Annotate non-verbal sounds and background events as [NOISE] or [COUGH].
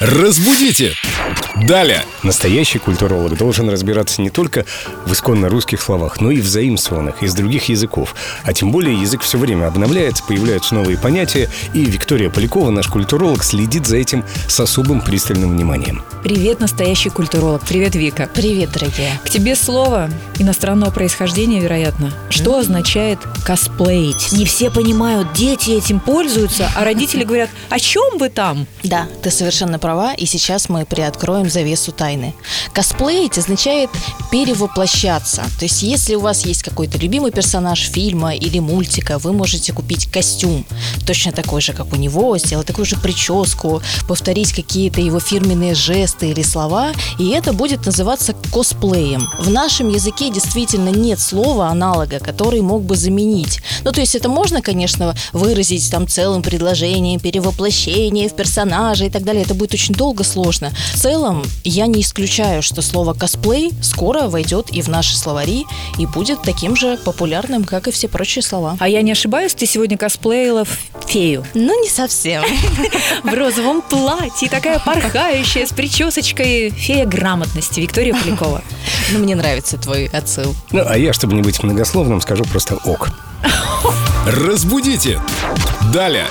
Разбудите! Далее! Настоящий культуролог должен разбираться не только в исконно русских словах, но и в заимствованных из других языков. А тем более язык все время обновляется, появляются новые понятия, и Виктория Полякова, наш культуролог, следит за этим с особым пристальным вниманием. Привет, настоящий культуролог. Привет, Вика. Привет, дорогие. К тебе слово иностранного происхождения, вероятно. Что mm. означает косплеить? Не все понимают, дети этим пользуются, а родители говорят, о чем вы там? Да, ты совершенно права, и сейчас мы приоткроем завесу тайны. Косплеить означает перевоплощаться. То есть, если у вас есть какой-то любимый персонаж фильма или мультика, вы можете купить костюм, точно такой же, как у него, сделать такую же прическу, повторить какие-то его фирменные жесты или слова, и это будет называться косплеем. В нашем языке действительно нет слова аналога, который мог бы заменить. Ну, то есть это можно, конечно, выразить там целым предложением, перевоплощение в персонажа и так далее. Это будет очень долго, сложно. В целом, я не исключаю, что слово косплей скоро войдет и в наши словари и будет таким же популярным, как и все прочие слова. А я не ошибаюсь, ты сегодня косплеила фею? Ну, не совсем. [LAUGHS] В розовом платье, такая порхающая, с причесочкой. Фея грамотности Виктория Полякова. [LAUGHS] Ну, мне нравится твой отсыл. Ну, а я, чтобы не быть многословным, скажу просто ок. [LAUGHS] Разбудите! Далее!